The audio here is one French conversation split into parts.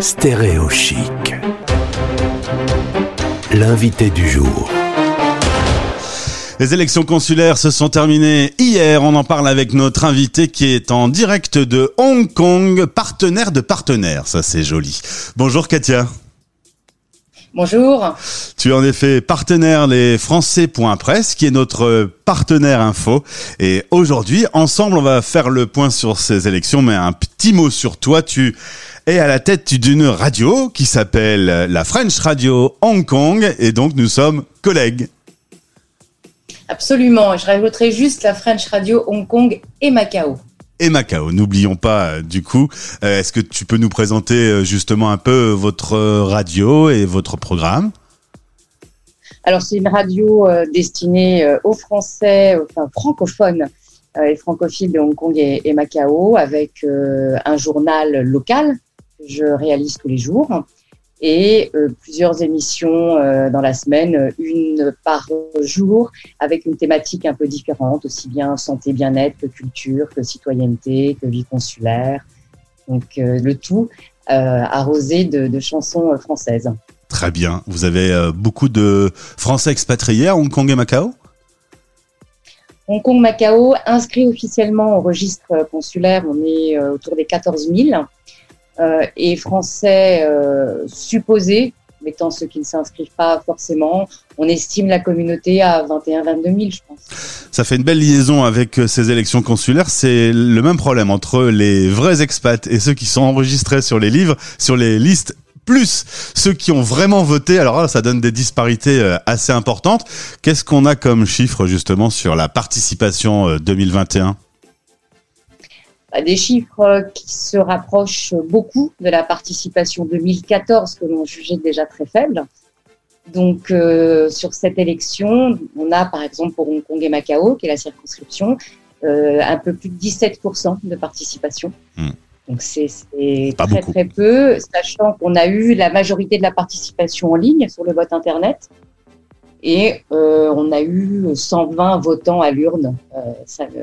Stéréo chic. L'invité du jour. Les élections consulaires se sont terminées hier. On en parle avec notre invité qui est en direct de Hong Kong, partenaire de partenaire. Ça, c'est joli. Bonjour Katia. Bonjour. Tu es en effet partenaire les Français.press, qui est notre partenaire info. Et aujourd'hui, ensemble, on va faire le point sur ces élections, mais un petit mot sur toi. Tu es à la tête d'une radio qui s'appelle la French Radio Hong Kong, et donc nous sommes collègues. Absolument. Je rajouterai juste la French Radio Hong Kong et Macao et Macao. N'oublions pas euh, du coup. Euh, est-ce que tu peux nous présenter euh, justement un peu votre radio et votre programme? Alors c'est une radio destinée aux Français, enfin francophones et francophiles de Hong Kong et, Macao, avec un journal local que je réalise tous les jours et euh, plusieurs émissions euh, dans la semaine, une par jour, avec une thématique un peu différente, aussi bien santé, bien-être que culture, que citoyenneté, que vie consulaire. Donc euh, le tout arrosé de, de, chansons françaises. Très bien. Vous avez beaucoup de Français expatriés à Hong Kong et Macao? Hong Kong, Macao, inscrit officiellement au registre consulaire, on est autour des 14 000 euh, et français euh, supposés, mettant ceux qui ne s'inscrivent pas forcément. On estime la communauté à 21-22 000, je pense. Ça fait une belle liaison avec euh, ces élections consulaires. C'est le même problème entre les vrais expats et ceux qui sont enregistrés sur les livres, sur les listes plus ceux qui ont vraiment voté. Alors là, ça donne des disparités assez importantes. Qu'est-ce qu'on a comme chiffre justement sur la participation 2021 des chiffres qui se rapprochent beaucoup de la participation 2014 que l'on jugeait déjà très faible. Donc euh, sur cette élection, on a par exemple pour Hong Kong et Macao, qui est la circonscription, euh, un peu plus de 17% de participation. Hmm. Donc c'est très très peu, sachant qu'on a eu la majorité de la participation en ligne sur le vote internet et euh, on a eu 120 votants à l'urne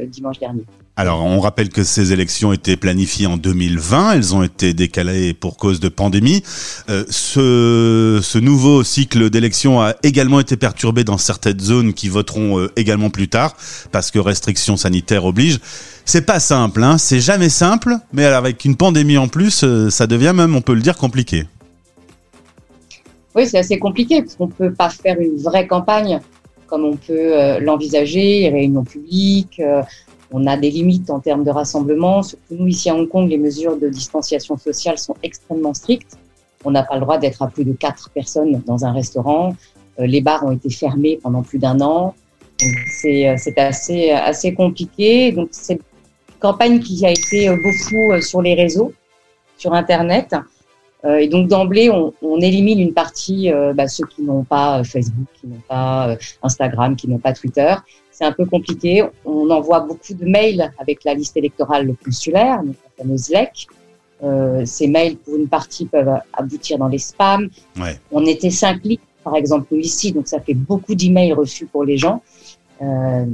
dimanche dernier. Alors, on rappelle que ces élections étaient planifiées en 2020, elles ont été décalées pour cause de pandémie. Euh, ce, nouveau cycle d'élections a également été perturbé dans certaines zones qui voteront euh, également plus tard, parce que restrictions sanitaires obligent. C'est pas simple, hein c'est jamais simple, mais avec une pandémie en plus, euh, ça devient même, on peut le dire, compliqué. Oui, c'est assez compliqué, parce qu'on peut pas faire une vraie campagne comme on peut l'envisager, réunions publiques on a des limites en termes de rassemblement. Nous, ici à Hong Kong, les mesures de distanciation sociale sont extrêmement strictes. On n'a pas le droit d'être à plus de quatre personnes dans un restaurant. Euh, les bars ont été fermés pendant plus d'un an. C'est euh, assez, assez compliqué. Donc, c'est une campagne qui a été euh, beaucoup sur les réseaux, sur Internet. Et donc d'emblée, on, élimine une partie, bah, ceux qui n'ont pas Facebook, qui n'ont pas Instagram, qui n'ont pas Twitter, c'est un peu compliqué. On envoie beaucoup de mails avec la liste électorale consulaire, donc la fameuse LEC. Euh, ces mails, pour une partie, peuvent aboutir dans les spams. On était cinq clics, par exemple, ici, donc ça fait beaucoup d'emails reçus pour les gens. Euh,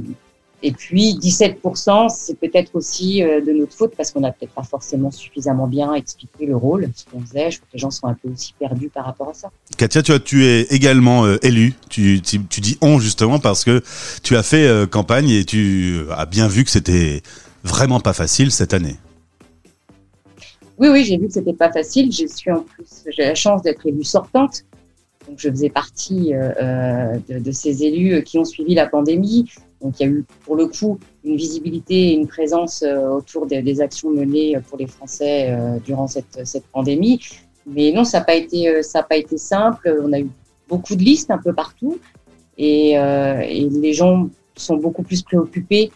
et puis 17%, c'est peut-être aussi euh, de notre faute parce qu'on n'a peut-être pas forcément suffisamment bien expliqué le rôle, ce qu'on faisait. Je crois que les gens sont un peu aussi perdus par rapport à ça. Katia, tu, as, tu es également euh, élu. Tu, tu, tu, dis on justement parce que tu as fait euh, campagne et tu as bien vu que c'était vraiment pas facile cette année. Oui, oui, j'ai vu que c'était pas facile. Je suis en plus, j'ai la chance d'être élue sortante. Donc, je faisais partie de, de, ces élus qui ont suivi la pandémie. Donc il y a eu pour le coup une visibilité et une présence euh, autour des, actions menées pour les Français euh, durant cette, cette pandémie. Mais non, ça n'a pas été euh, pas été simple. On a eu beaucoup de listes un peu partout et, les gens sont beaucoup plus préoccupés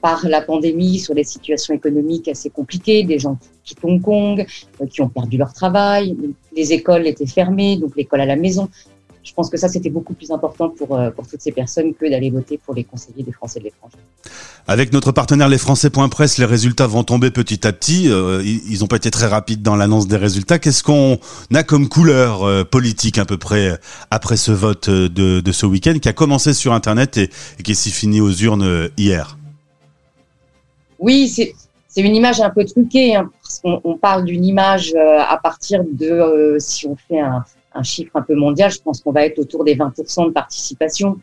par la pandémie sur les situations économiques assez compliquées, des gens qui quittent Hong Kong, qui ont perdu leur travail, les écoles étaient fermées, donc l'école à la maison je pense que ça, c'était beaucoup plus important pour, euh, pour toutes ces personnes que d'aller voter pour les conseillers des Français de l'étranger. Avec notre partenaire les Français.press, les résultats vont tomber petit à petit. Euh, ils n'ont pas été très rapides dans l'annonce des résultats. Qu'est-ce qu'on a comme couleur euh, politique à peu près après ce vote de, de ce week-end qui a commencé sur Internet et, qui s'est fini aux urnes hier? Oui, c'est c'est une image un peu truquée, hein, parce qu'on on parle d'une image euh, à partir de, euh, si on fait un, un, chiffre un peu mondial, je pense qu'on va être autour des 20% de participation.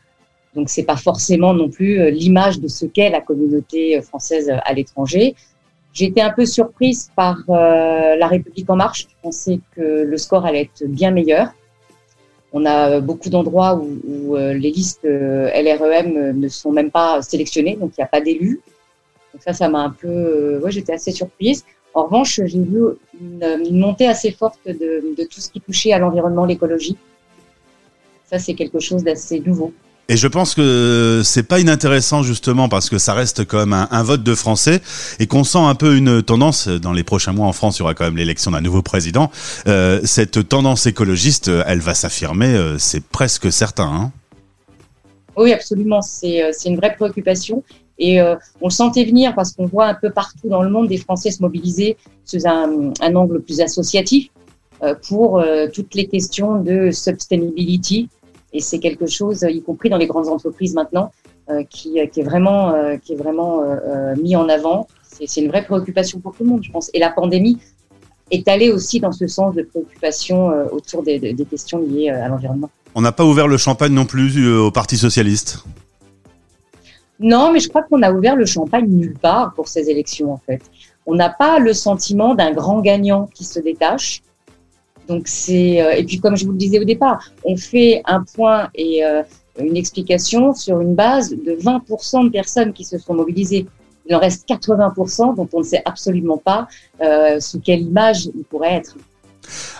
Donc c'est pas forcément non plus euh, l'image de ce qu'est la communauté française à l'étranger. J'ai été un peu surprise par La République en marche. Je pensais que le score allait être bien meilleur. On a beaucoup d'endroits où, où, les listes LREM ne sont même pas sélectionnées, donc il n'y a pas d'élus. Donc ça, ça m'a un peu, euh, ouais, j'étais assez surprise. En revanche, j'ai vu une, montée assez forte de, de, tout ce qui touchait à l'environnement, l'écologie. Ça, c'est quelque chose d'assez nouveau. Et je pense que c'est pas inintéressant justement parce que ça reste quand même un, un vote de Français et qu'on sent un peu une tendance dans les prochains mois en France. Il y aura quand même l'élection d'un nouveau président. Euh, cette tendance écologiste, elle va s'affirmer, euh, c'est presque certain. Hein oui, absolument. C'est euh, une vraie préoccupation. Et euh, on le sentait venir parce qu'on voit un peu partout dans le monde des Français se mobiliser sous un, angle plus associatif euh, pour euh, toutes les questions de sustainability. Et c'est quelque chose, y compris dans les grandes entreprises maintenant, qui, est vraiment, mis en avant. C'est une vraie préoccupation pour tout le monde, je pense. Et la pandémie est allée aussi dans ce sens de préoccupation autour des questions liées à l'environnement. On n'a pas ouvert le champagne non plus au Parti socialiste? Non, mais je crois qu'on a ouvert le champagne nulle part pour ces élections, en fait. On n'a pas le sentiment d'un grand gagnant qui se détache. Donc c'est euh, et puis comme je vous le disais au départ, on fait un point et euh, une explication sur une base de 20% de personnes qui se sont mobilisées. Il en reste 80% dont on ne sait absolument pas euh, sous quelle image il pourrait être.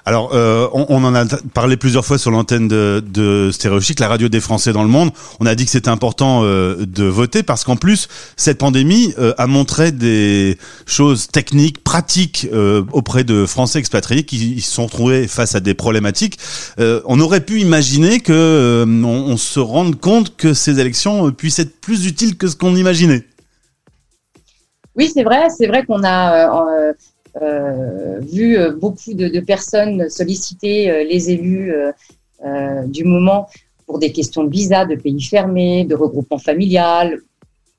Alors, euh, on, en a parlé plusieurs fois sur l'antenne de, de la radio des Français dans le monde. On a dit que c'était important euh, de voter parce qu'en plus, cette pandémie euh, a montré des choses techniques, pratiques auprès de Français expatriés qui se sont trouvés face à des problématiques. On aurait pu imaginer que euh, on, se rende compte que ces élections puissent être plus utiles que ce qu'on imaginait. Oui, c'est vrai. C'est vrai qu'on a vu euh, beaucoup de, de, personnes solliciter euh, les élus du moment pour des questions de visa, de pays fermés, de regroupement familial,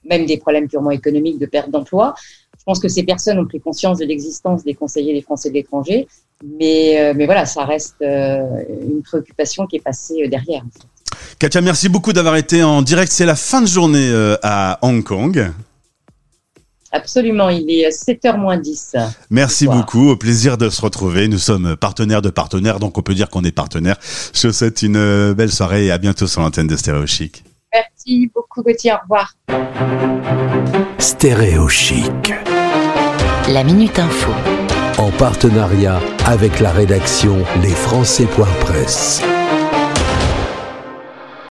même des problèmes purement économiques de perte d'emploi. Je pense que ces personnes ont pris conscience de l'existence des conseillers des Français de l'étranger, mais, mais voilà, ça reste une préoccupation qui est passée derrière. Katia, merci beaucoup d'avoir été en direct. C'est la fin de journée à Hong Kong. Absolument, il est 7h moins 10. Merci beaucoup, au plaisir de se retrouver. Nous sommes partenaires de partenaires, donc on peut dire qu'on est partenaires. Je vous souhaite une belle soirée et à bientôt sur l'antenne de Stéréo Chic. Merci beaucoup Gauthier, au revoir. Stéréo Chic. La Minute Info. En partenariat avec la rédaction lesfrançais.presse.